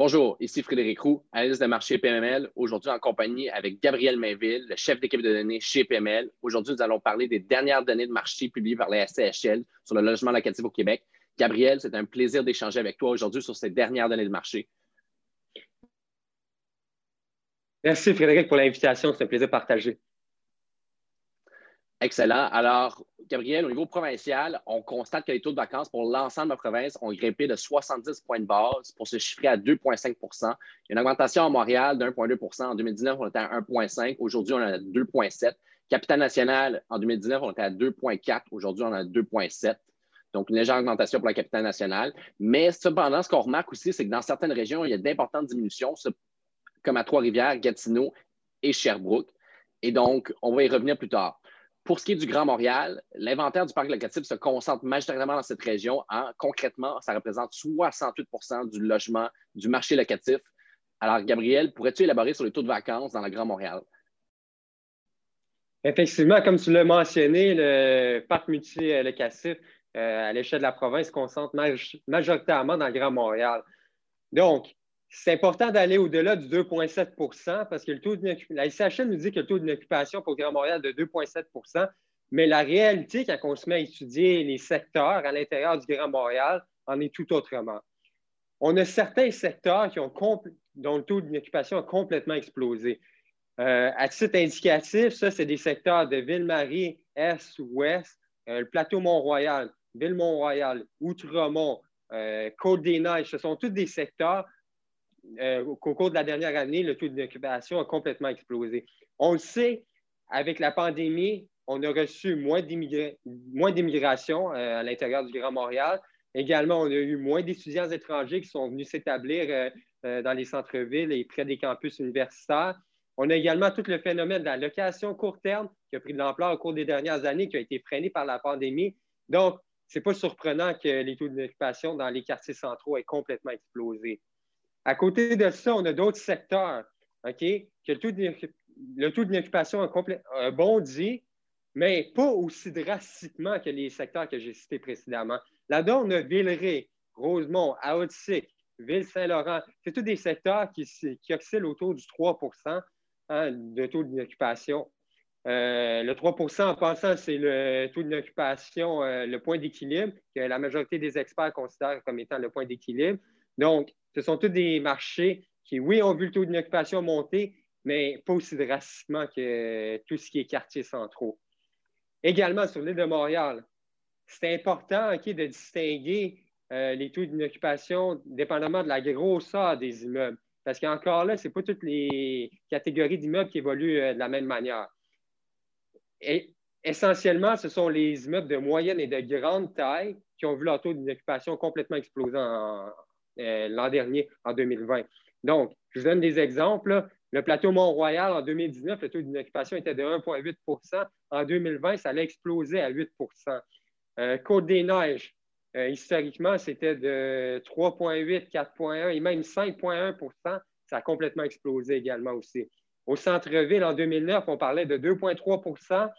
Bonjour, ici Frédéric Roux, analyste de marché PML, aujourd'hui en compagnie avec Gabriel Mainville, le chef d'équipe de données chez PML. Aujourd'hui, nous allons parler des dernières données de marché publiées par la SCHL sur le logement locatif au Québec. Gabriel, c'est un plaisir d'échanger avec toi aujourd'hui sur ces dernières données de marché. Merci Frédéric pour l'invitation, c'est un plaisir partagé. Excellent. Alors, Gabriel, au niveau provincial, on constate que les taux de vacances pour l'ensemble de la province ont grimpé de 70 points de base pour se chiffrer à 2,5 Il y a une augmentation à Montréal de 1,2% En 2019, on était à 1,5 Aujourd'hui, on est à 2,7% Capitale nationale, en 2019, on était à 2,4 Aujourd'hui, on est à 2,7 donc, une légère augmentation pour la capitale nationale. Mais cependant, ce qu'on remarque aussi, c'est que dans certaines régions, il y a d'importantes diminutions, comme à Trois-Rivières, Gatineau et Sherbrooke. Et donc, on va y revenir plus tard. Pour ce qui est du Grand Montréal, l'inventaire du parc locatif se concentre majoritairement dans cette région. concrètement, ça représente 68% du logement du marché locatif. Alors, Gabriel, pourrais-tu élaborer sur les taux de vacances dans le Grand Montréal? Effectivement, comme tu l'as mentionné, le parc multi-locatif euh, à l'échelle de la province se concentre majoritairement dans le Grand Montréal. Donc, c'est important d'aller au-delà du 2,7% parce que le taux de, la SHL nous dit que le taux d'occupation pour Grand Montréal est de 2,7% mais la réalité, quand on se met à étudier les secteurs à l'intérieur du Grand Montréal, en est tout autrement. On a certains secteurs qui ont dont le taux d'occupation a complètement explosé. Euh, à titre indicatif, ça, c'est des secteurs de Ville-Marie, Est, Ouest, euh, le plateau Mont-Royal, Ville-Mont-Royal, Outremont, euh, Côte-des-Neiges. Ce sont tous des secteurs euh, au cours de la dernière année, le taux d'occupation a complètement explosé. On le sait, avec la pandémie, on a reçu moins d'immigration euh, à l'intérieur du Grand Montréal. Également, on a eu moins d'étudiants étrangers qui sont venus s'établir euh, dans les centres-villes et près des campus universitaires. On a également tout le phénomène de la location court terme qui a pris de l'ampleur au cours des dernières années, qui a été freiné par la pandémie. Donc, ce n'est pas surprenant que les taux d'occupation dans les quartiers centraux aient complètement explosé. À côté de ça, on a d'autres secteurs, OK, que le taux d'occupation a, bondi, mais pas aussi drastiquement que les secteurs que j'ai cités précédemment. Là-dedans, on a Villeray, Rosemont, Haute-Sic, Ville-Saint-Laurent. C'est tous des secteurs qui, oscillent autour du 3% hein, de taux d'occupation. Euh, le 3% en passant, c'est le taux d'occupation, euh, le point d'équilibre, que la majorité des experts considèrent comme étant le point d'équilibre. Donc, ce sont tous des marchés qui, oui, ont vu le taux d'occupation monter, mais pas aussi drastiquement que tout ce qui est quartier centraux. Également, sur l'île de Montréal, c'est important de distinguer euh, les taux d'occupation dépendamment de la grosseur des immeubles. Parce qu'encore là, ce n'est pas toutes les catégories d'immeubles qui évoluent euh, de la même manière. Et essentiellement, ce sont les immeubles de moyenne et de grande taille qui ont vu leur taux d'occupation complètement exploser en, euh, l'an dernier, en 2020. Donc, je vous donne des exemples. Le plateau Mont-Royal, en 2019, le taux d'occupation était de 1,8% En 2020, ça allait exploser à 8% euh, Côte-des-Neiges, euh, historiquement, c'était de 3,8, 4,1 et même 5,1% Ça a complètement explosé également aussi. Au centre-ville, en 2009, on parlait de 2,3%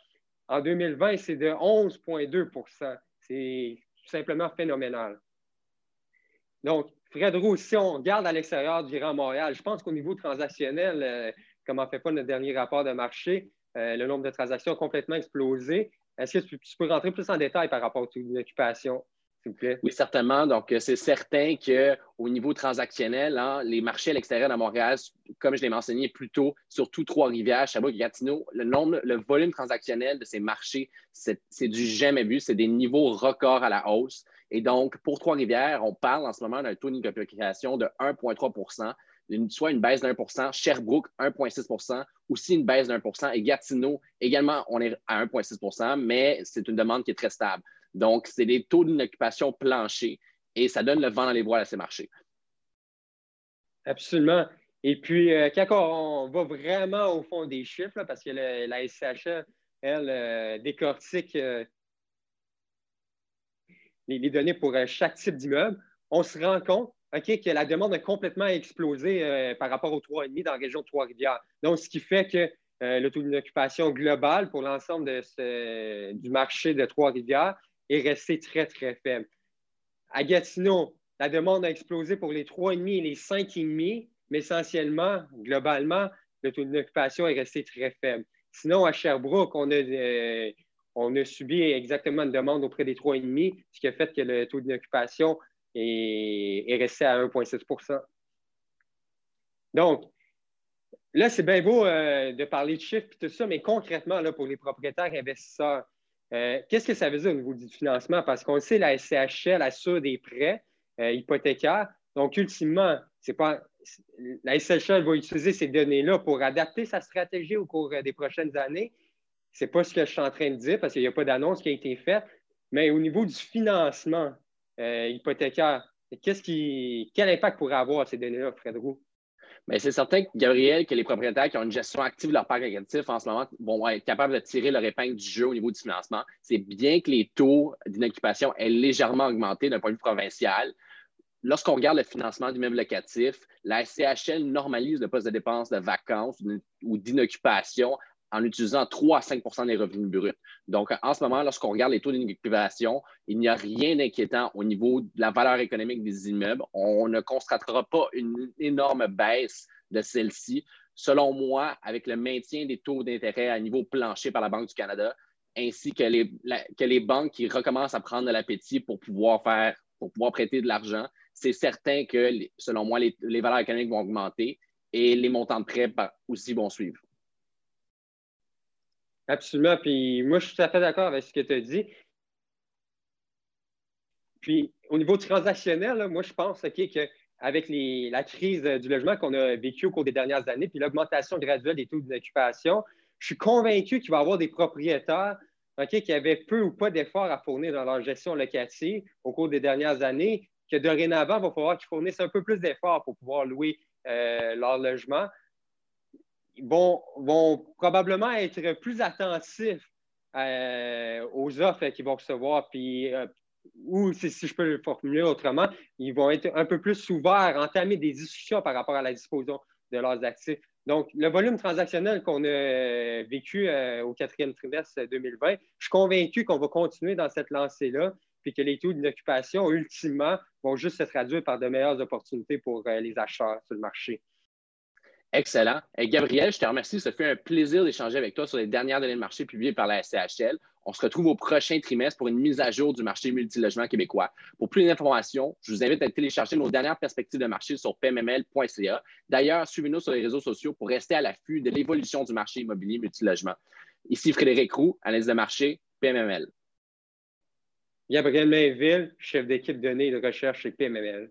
En 2020, c'est de 11,2% C'est tout simplement phénoménal. Donc, Fred Roux, si on regarde à l'extérieur du Grand Montréal, je pense qu'au niveau transactionnel, euh, comme on fait pas notre dernier rapport de marché, euh, le nombre de transactions a complètement explosé. Est-ce que tu, peux rentrer plus en détail par rapport à l'occupation? S'il vous plaît? Oui, certainement. Donc, euh, c'est certain qu'au niveau transactionnel, hein, les marchés à l'extérieur de Montréal, comme je l'ai mentionné plus tôt, surtout Trois-Rivières, Sherbrooke et Gatineau, le nombre, le volume transactionnel de ces marchés, c'est du jamais vu. C'est des niveaux records à la hausse. Et donc, pour Trois-Rivières, on parle en ce moment d'un taux d'occupation de 1,3% soit une baisse pour cent. Sherbrooke, 1,6% aussi une baisse pour cent. Et Gatineau, également, on est à 1,6% mais c'est une demande qui est très stable. Donc, c'est des taux d'occupation planchers et ça donne le vent dans les voiles à ces marchés. Absolument. Et puis, euh, quand on va vraiment au fond des chiffres, parce que la SCHE, elle, euh, décortique euh, les, données pour euh, chaque type d'immeuble, on se rend compte que la demande a complètement explosé euh, par rapport aux 3,5 dans la région de Trois-Rivières. Donc, ce qui fait que euh, le taux d'occupation global pour l'ensemble du marché de Trois-Rivières est resté très, très faible. À Gatineau, la demande a explosé pour les 3,5 et les 5,5, mais essentiellement, globalement, le taux d'occupation est resté très faible. Sinon, à Sherbrooke, on a, on a subi exactement une demande auprès des 3,5, ce qui a fait que le taux d'occupation est, est resté à 1,6% Donc, là, c'est bien beau euh, de parler de chiffres et tout ça, mais concrètement, là, pour les propriétaires investisseurs, euh, qu'est-ce que ça veut dire au niveau du financement? Parce qu'on sait, la SCHL assure des prêts hypothécaires. Donc, ultimement, c'est pas la SHL va utiliser ces données-là pour adapter sa stratégie au cours des prochaines années. Ce n'est pas ce que je suis en train de dire parce qu'il n'y a pas d'annonce qui a été faite. Mais au niveau du financement euh, hypothécaire, qui, quel impact pourrait avoir ces données-là, Fred Roux? Ben, c'est certain, Gabriel, que les propriétaires qui ont une gestion active de leur parc locatif en ce moment vont être capables de tirer leur épingle du jeu au niveau du financement. C'est bien que les taux d'inoccupation aient légèrement augmenté d'un point de vue provincial lorsqu'on regarde le financement du même locatif, la SCHL normalise le poste de dépenses de vacances ou d'inoccupation en utilisant 3 à 5% des revenus bruts. Donc, en ce moment, lorsqu'on regarde les taux d'inoccupation, il n'y a rien d'inquiétant au niveau de la valeur économique des immeubles. On ne constatera pas une énorme baisse de celle-ci. Selon moi, avec le maintien des taux d'intérêt à niveau plancher par la Banque du Canada, ainsi que les, que les banques qui recommencent à prendre de l'appétit pour pouvoir faire, pour pouvoir prêter de l'argent, c'est certain que, selon moi, les, valeurs économiques vont augmenter et les montants de prêts aussi vont suivre. Absolument. Puis moi, je suis tout à fait d'accord avec ce que tu as dit. Puis au niveau transactionnel, moi, je pense qu'avec la crise du logement qu'on a vécue au cours des dernières années, puis l'augmentation graduelle des taux d'occupation, je suis convaincu qu'il va y avoir des propriétaires qui avaient peu ou pas d'efforts à fournir dans leur gestion locative au cours des dernières années, que dorénavant, il va falloir qu'ils fournissent un peu plus d'efforts pour pouvoir louer euh, leur logement. Ils vont, probablement être plus attentifs euh, aux offres qu'ils vont recevoir, puis, euh, ou si, je peux le formuler autrement, ils vont être un peu plus ouverts, entamer des discussions par rapport à la disposition de leurs actifs. Donc, le volume transactionnel qu'on a vécu au quatrième trimestre 2020, je suis convaincu qu'on va continuer dans cette lancée-là puis que les taux d'inoccupation, ultimement, vont juste se traduire par de meilleures opportunités pour euh, les acheteurs sur le marché. Excellent. Et Gabriel, je te remercie. Ça fait un plaisir d'échanger avec toi sur les dernières données de marché publiées par la SCHL. On se retrouve au prochain trimestre pour une mise à jour du marché multilogement québécois. Pour plus d'informations, je vous invite à télécharger nos dernières perspectives de marché sur pmml.ca. D'ailleurs, suivez-nous sur les réseaux sociaux pour rester à l'affût de l'évolution du marché immobilier multilogement. Ici Frédéric Roux, analyse de marché, PMML. Gabriel Mainville, chef d'équipe données de recherche chez PMML.